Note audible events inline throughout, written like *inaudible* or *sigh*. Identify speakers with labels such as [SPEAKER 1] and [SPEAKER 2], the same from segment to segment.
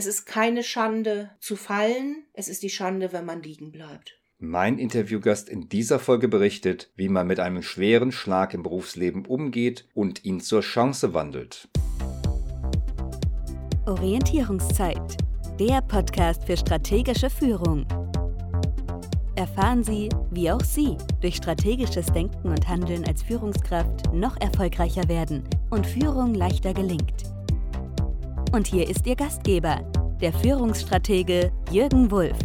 [SPEAKER 1] Es ist keine Schande zu fallen, es ist die Schande, wenn man liegen bleibt.
[SPEAKER 2] Mein Interviewgast in dieser Folge berichtet, wie man mit einem schweren Schlag im Berufsleben umgeht und ihn zur Chance wandelt.
[SPEAKER 3] Orientierungszeit, der Podcast für strategische Führung. Erfahren Sie, wie auch Sie durch strategisches Denken und Handeln als Führungskraft noch erfolgreicher werden und Führung leichter gelingt. Und hier ist Ihr Gastgeber, der Führungsstratege Jürgen Wulff.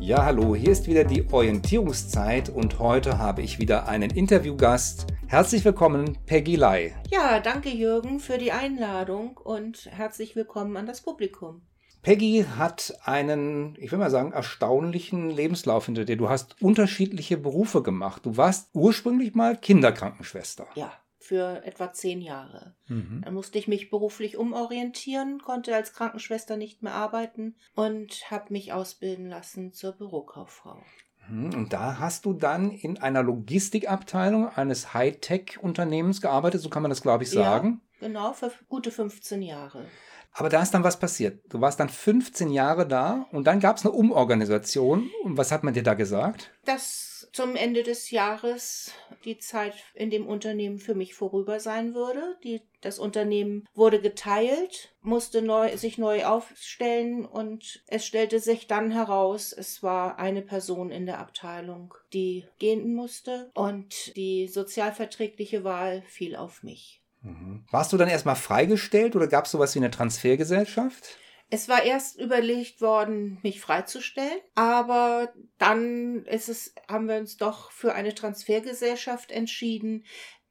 [SPEAKER 2] Ja, hallo, hier ist wieder die Orientierungszeit und heute habe ich wieder einen Interviewgast. Herzlich willkommen, Peggy Lai.
[SPEAKER 1] Ja, danke Jürgen für die Einladung und herzlich willkommen an das Publikum.
[SPEAKER 2] Peggy hat einen, ich will mal sagen, erstaunlichen Lebenslauf hinter dir. Du hast unterschiedliche Berufe gemacht. Du warst ursprünglich mal Kinderkrankenschwester.
[SPEAKER 1] Ja, für etwa zehn Jahre. Mhm. Dann musste ich mich beruflich umorientieren, konnte als Krankenschwester nicht mehr arbeiten und habe mich ausbilden lassen zur Bürokauffrau.
[SPEAKER 2] Mhm. Und da hast du dann in einer Logistikabteilung eines Hightech-Unternehmens gearbeitet, so kann man das, glaube ich, sagen.
[SPEAKER 1] Ja, genau, für gute 15 Jahre.
[SPEAKER 2] Aber da ist dann was passiert. Du warst dann 15 Jahre da und dann gab es eine Umorganisation. Und was hat man dir da gesagt?
[SPEAKER 1] Das zum Ende des Jahres die Zeit in dem Unternehmen für mich vorüber sein würde. Die, das Unternehmen wurde geteilt, musste neu, sich neu aufstellen und es stellte sich dann heraus, es war eine Person in der Abteilung, die gehen musste und die sozialverträgliche Wahl fiel auf mich.
[SPEAKER 2] Mhm. Warst du dann erstmal freigestellt oder gab es sowas wie eine Transfergesellschaft?
[SPEAKER 1] Es war erst überlegt worden, mich freizustellen, aber dann ist es, haben wir uns doch für eine Transfergesellschaft entschieden,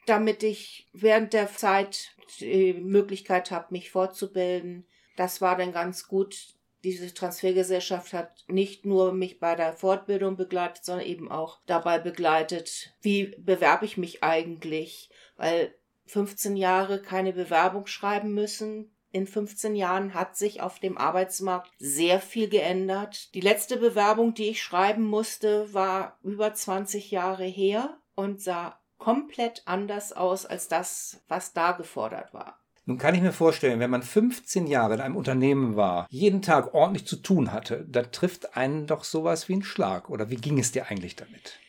[SPEAKER 1] damit ich während der Zeit die Möglichkeit habe, mich fortzubilden. Das war dann ganz gut. Diese Transfergesellschaft hat nicht nur mich bei der Fortbildung begleitet, sondern eben auch dabei begleitet, wie bewerbe ich mich eigentlich, weil 15 Jahre keine Bewerbung schreiben müssen, in 15 Jahren hat sich auf dem Arbeitsmarkt sehr viel geändert. Die letzte Bewerbung, die ich schreiben musste, war über 20 Jahre her und sah komplett anders aus als das, was da gefordert war.
[SPEAKER 2] Nun kann ich mir vorstellen, wenn man 15 Jahre in einem Unternehmen war, jeden Tag ordentlich zu tun hatte, da trifft einen doch sowas wie ein Schlag. Oder wie ging es dir eigentlich damit?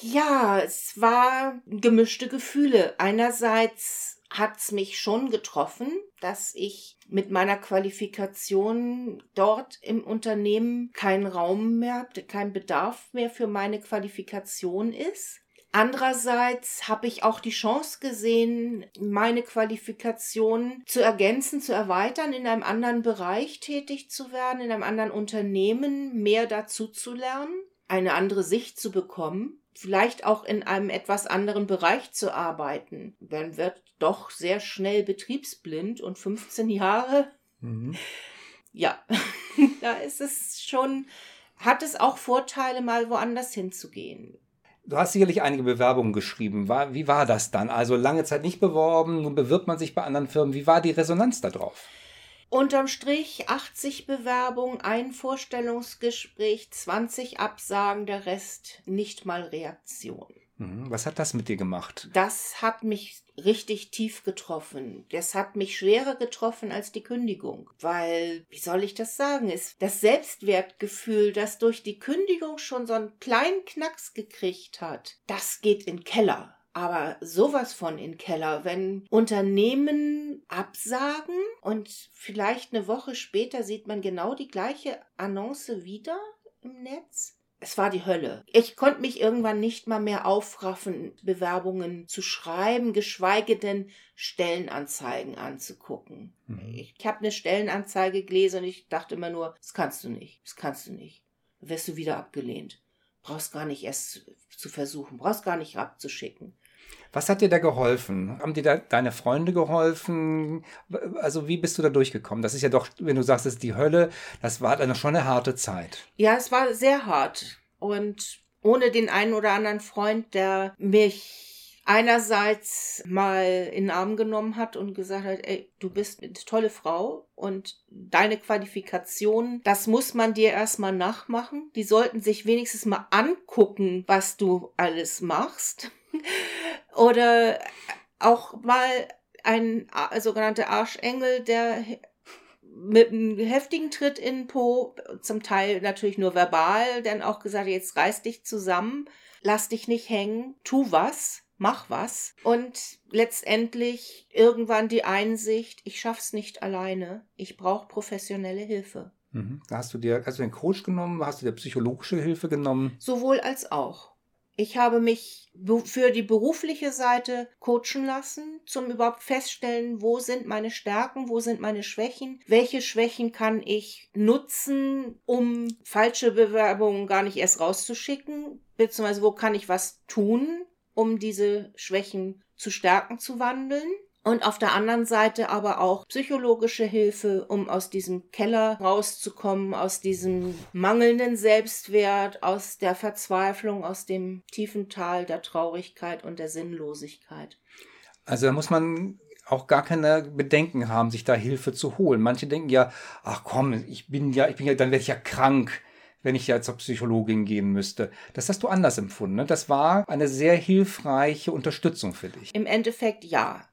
[SPEAKER 1] Ja, es war gemischte Gefühle. Einerseits hat's mich schon getroffen, dass ich mit meiner Qualifikation dort im Unternehmen kein Raum mehr, kein Bedarf mehr für meine Qualifikation ist. Andererseits habe ich auch die Chance gesehen, meine Qualifikation zu ergänzen, zu erweitern, in einem anderen Bereich tätig zu werden, in einem anderen Unternehmen mehr dazu zu lernen, eine andere Sicht zu bekommen vielleicht auch in einem etwas anderen Bereich zu arbeiten. Man wird doch sehr schnell betriebsblind und 15 Jahre. Mhm. Ja, *laughs* da ist es schon, hat es auch Vorteile, mal woanders hinzugehen.
[SPEAKER 2] Du hast sicherlich einige Bewerbungen geschrieben. Wie war das dann? Also lange Zeit nicht beworben, nun bewirbt man sich bei anderen Firmen. Wie war die Resonanz darauf?
[SPEAKER 1] Unterm Strich 80 Bewerbungen, ein Vorstellungsgespräch, 20 Absagen, der Rest nicht mal Reaktion.
[SPEAKER 2] Mhm. Was hat das mit dir gemacht?
[SPEAKER 1] Das hat mich richtig tief getroffen. Das hat mich schwerer getroffen als die Kündigung. Weil, wie soll ich das sagen, ist das Selbstwertgefühl, das durch die Kündigung schon so einen kleinen Knacks gekriegt hat, das geht in den Keller aber sowas von in Keller, wenn Unternehmen absagen und vielleicht eine Woche später sieht man genau die gleiche Annonce wieder im Netz. Es war die Hölle. Ich konnte mich irgendwann nicht mal mehr aufraffen, Bewerbungen zu schreiben, geschweige denn Stellenanzeigen anzugucken. Mhm. Ich, habe eine Stellenanzeige gelesen und ich dachte immer nur, das kannst du nicht, das kannst du nicht. Wirst du wieder abgelehnt. Brauchst gar nicht erst zu versuchen, brauchst gar nicht abzuschicken.
[SPEAKER 2] Was hat dir da geholfen? Haben dir da deine Freunde geholfen? Also wie bist du da durchgekommen? Das ist ja doch, wenn du sagst, es ist die Hölle, das war dann schon eine harte Zeit.
[SPEAKER 1] Ja, es war sehr hart. Und ohne den einen oder anderen Freund, der mich einerseits mal in den Arm genommen hat und gesagt hat, ey, du bist eine tolle Frau und deine Qualifikation, das muss man dir erstmal nachmachen. Die sollten sich wenigstens mal angucken, was du alles machst. Oder auch mal ein sogenannter Arschengel, der mit einem heftigen Tritt in den Po, zum Teil natürlich nur verbal, dann auch gesagt, jetzt reiß dich zusammen, lass dich nicht hängen, tu was, mach was. Und letztendlich irgendwann die Einsicht, ich schaff's nicht alleine, ich brauche professionelle Hilfe.
[SPEAKER 2] Mhm. Hast du dir, hast du den Coach genommen? Hast du dir psychologische Hilfe genommen?
[SPEAKER 1] Sowohl als auch. Ich habe mich für die berufliche Seite coachen lassen, zum überhaupt feststellen, wo sind meine Stärken, wo sind meine Schwächen, welche Schwächen kann ich nutzen, um falsche Bewerbungen gar nicht erst rauszuschicken, beziehungsweise wo kann ich was tun, um diese Schwächen zu Stärken zu wandeln. Und auf der anderen Seite aber auch psychologische Hilfe, um aus diesem Keller rauszukommen, aus diesem mangelnden Selbstwert, aus der Verzweiflung, aus dem tiefen Tal der Traurigkeit und der Sinnlosigkeit.
[SPEAKER 2] Also da muss man auch gar keine Bedenken haben, sich da Hilfe zu holen. Manche denken ja, ach komm, ich bin ja, ich bin ja, dann werde ich ja krank wenn ich ja zur Psychologin gehen müsste. Das hast du anders empfunden. Ne? Das war eine sehr hilfreiche Unterstützung für dich.
[SPEAKER 1] Im Endeffekt ja.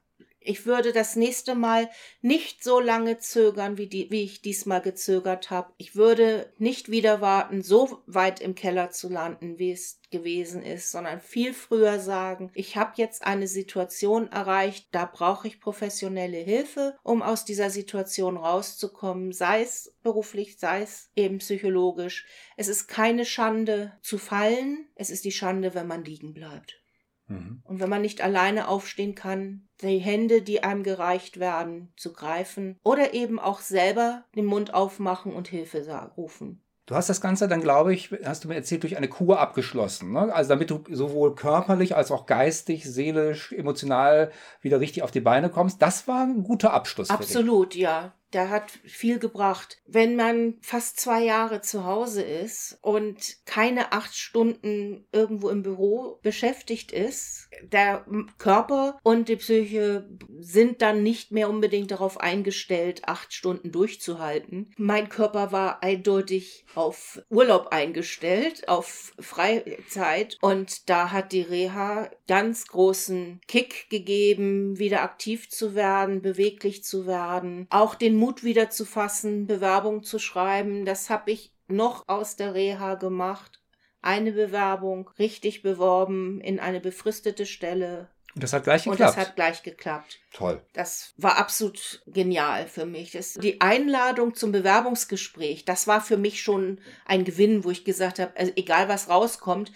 [SPEAKER 1] Ich würde das nächste Mal nicht so lange zögern, wie, die, wie ich diesmal gezögert habe. Ich würde nicht wieder warten, so weit im Keller zu landen, wie es gewesen ist, sondern viel früher sagen, ich habe jetzt eine Situation erreicht, da brauche ich professionelle Hilfe, um aus dieser Situation rauszukommen, sei es beruflich, sei es eben psychologisch. Es ist keine Schande zu fallen, es ist die Schande, wenn man liegen bleibt. Mhm. Und wenn man nicht alleine aufstehen kann, die Hände, die einem gereicht werden, zu greifen oder eben auch selber den Mund aufmachen und Hilfe rufen.
[SPEAKER 2] Du hast das Ganze dann, glaube ich, hast du mir erzählt, durch eine Kur abgeschlossen. Ne? Also damit du sowohl körperlich als auch geistig, seelisch, emotional wieder richtig auf die Beine kommst. Das war ein guter Abschluss.
[SPEAKER 1] Absolut, ja der hat viel gebracht. Wenn man fast zwei Jahre zu Hause ist und keine acht Stunden irgendwo im Büro beschäftigt ist, der Körper und die Psyche sind dann nicht mehr unbedingt darauf eingestellt, acht Stunden durchzuhalten. Mein Körper war eindeutig auf Urlaub eingestellt, auf Freizeit und da hat die Reha ganz großen Kick gegeben, wieder aktiv zu werden, beweglich zu werden, auch den Mut wieder zu fassen, Bewerbung zu schreiben. Das habe ich noch aus der Reha gemacht. Eine Bewerbung richtig beworben in eine befristete Stelle.
[SPEAKER 2] Und das hat gleich geklappt.
[SPEAKER 1] Und das hat gleich geklappt.
[SPEAKER 2] Toll.
[SPEAKER 1] Das war absolut genial für mich. Das, die Einladung zum Bewerbungsgespräch, das war für mich schon ein Gewinn, wo ich gesagt habe, also egal was rauskommt.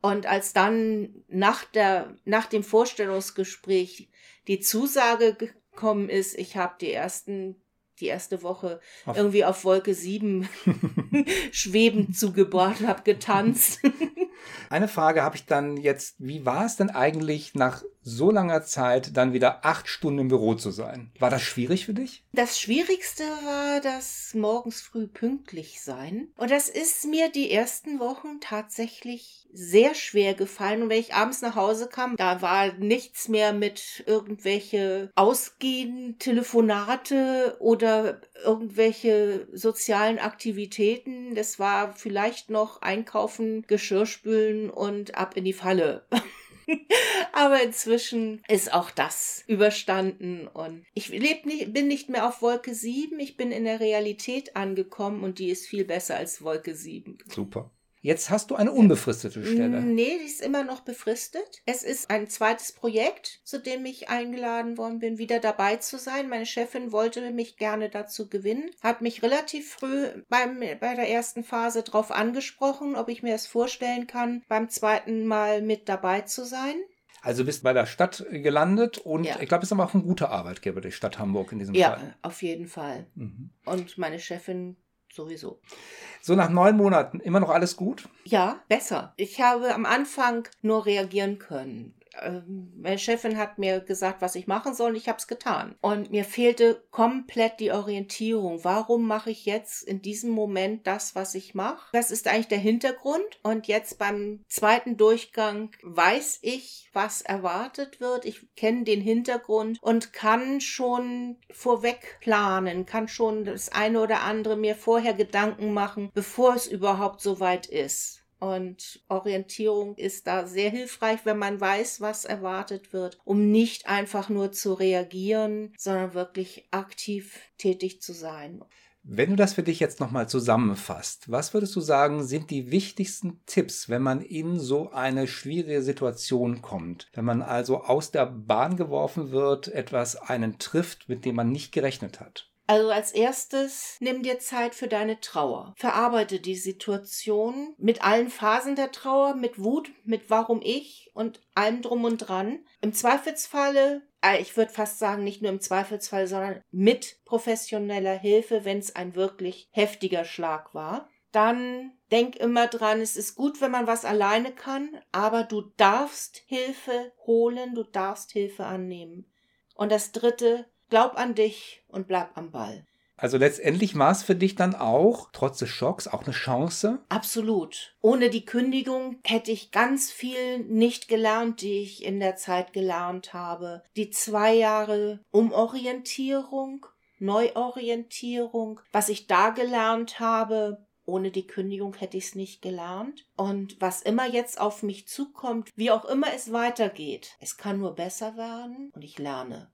[SPEAKER 1] Und als dann nach, der, nach dem Vorstellungsgespräch die Zusage gekommen ist, ich habe die ersten die erste Woche auf irgendwie auf Wolke 7 *laughs* schwebend zugebracht, habe getanzt.
[SPEAKER 2] Eine Frage habe ich dann jetzt, wie war es denn eigentlich nach so langer Zeit dann wieder acht Stunden im Büro zu sein? War das schwierig für dich?
[SPEAKER 1] Das Schwierigste war das morgens früh pünktlich sein. Und das ist mir die ersten Wochen tatsächlich sehr schwer gefallen. Und wenn ich abends nach Hause kam, da war nichts mehr mit irgendwelche Ausgehen, Telefonate oder irgendwelche sozialen Aktivitäten. Das war vielleicht noch Einkaufen, Geschirrspülen und ab in die Falle. *laughs* *laughs* Aber inzwischen ist auch das überstanden und ich leb nicht, bin nicht mehr auf Wolke 7, ich bin in der Realität angekommen und die ist viel besser als Wolke 7.
[SPEAKER 2] Super. Jetzt hast du eine unbefristete Stelle.
[SPEAKER 1] Nee, die ist immer noch befristet. Es ist ein zweites Projekt, zu dem ich eingeladen worden bin, wieder dabei zu sein. Meine Chefin wollte mich gerne dazu gewinnen, hat mich relativ früh beim, bei der ersten Phase darauf angesprochen, ob ich mir es vorstellen kann, beim zweiten Mal mit dabei zu sein.
[SPEAKER 2] Also bist bei der Stadt gelandet und ja. ich glaube, es ist aber auch ein guter Arbeitgeber, die Stadt Hamburg in diesem
[SPEAKER 1] ja,
[SPEAKER 2] Fall.
[SPEAKER 1] Ja, auf jeden Fall. Mhm. Und meine Chefin sowieso.
[SPEAKER 2] So nach neun Monaten immer noch alles gut?
[SPEAKER 1] Ja, besser. Ich habe am Anfang nur reagieren können. Ähm, meine Chefin hat mir gesagt, was ich machen soll und ich habe es getan. Und mir fehlte komplett die Orientierung. Warum mache ich jetzt in diesem Moment das, was ich mache? Das ist eigentlich der Hintergrund. Und jetzt beim zweiten Durchgang weiß ich, was erwartet wird. Ich kenne den Hintergrund und kann schon vorweg planen, kann schon das eine oder andere mir vorher Gedanken machen, bevor es überhaupt so weit ist. Und Orientierung ist da sehr hilfreich, wenn man weiß, was erwartet wird, um nicht einfach nur zu reagieren, sondern wirklich aktiv tätig zu sein.
[SPEAKER 2] Wenn du das für dich jetzt nochmal zusammenfasst, was würdest du sagen, sind die wichtigsten Tipps, wenn man in so eine schwierige Situation kommt? Wenn man also aus der Bahn geworfen wird, etwas einen trifft, mit dem man nicht gerechnet hat?
[SPEAKER 1] Also als erstes nimm dir Zeit für deine Trauer. Verarbeite die Situation mit allen Phasen der Trauer, mit Wut, mit warum ich und allem drum und dran. Im Zweifelsfalle, äh, ich würde fast sagen, nicht nur im Zweifelsfall, sondern mit professioneller Hilfe, wenn es ein wirklich heftiger Schlag war. Dann denk immer dran, es ist gut, wenn man was alleine kann, aber du darfst Hilfe holen, du darfst Hilfe annehmen. Und das dritte, Glaub an dich und bleib am Ball.
[SPEAKER 2] Also letztendlich war es für dich dann auch, trotz des Schocks, auch eine Chance?
[SPEAKER 1] Absolut. Ohne die Kündigung hätte ich ganz viel nicht gelernt, die ich in der Zeit gelernt habe. Die zwei Jahre Umorientierung, Neuorientierung, was ich da gelernt habe, ohne die Kündigung hätte ich es nicht gelernt. Und was immer jetzt auf mich zukommt, wie auch immer es weitergeht, es kann nur besser werden und ich lerne.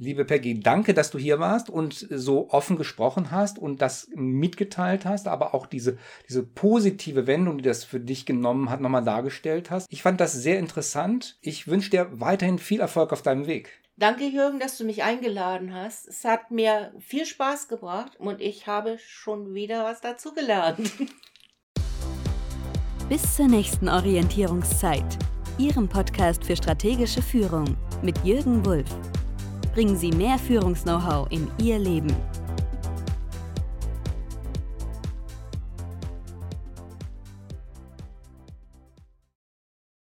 [SPEAKER 2] Liebe Peggy, danke, dass du hier warst und so offen gesprochen hast und das mitgeteilt hast, aber auch diese, diese positive Wendung, die das für dich genommen hat, nochmal dargestellt hast. Ich fand das sehr interessant. Ich wünsche dir weiterhin viel Erfolg auf deinem Weg.
[SPEAKER 1] Danke, Jürgen, dass du mich eingeladen hast. Es hat mir viel Spaß gebracht und ich habe schon wieder was dazugelernt. *laughs*
[SPEAKER 3] Bis zur nächsten Orientierungszeit. Ihrem Podcast für strategische Führung mit Jürgen Wulff bringen Sie mehr Führungs-Know-how in Ihr Leben.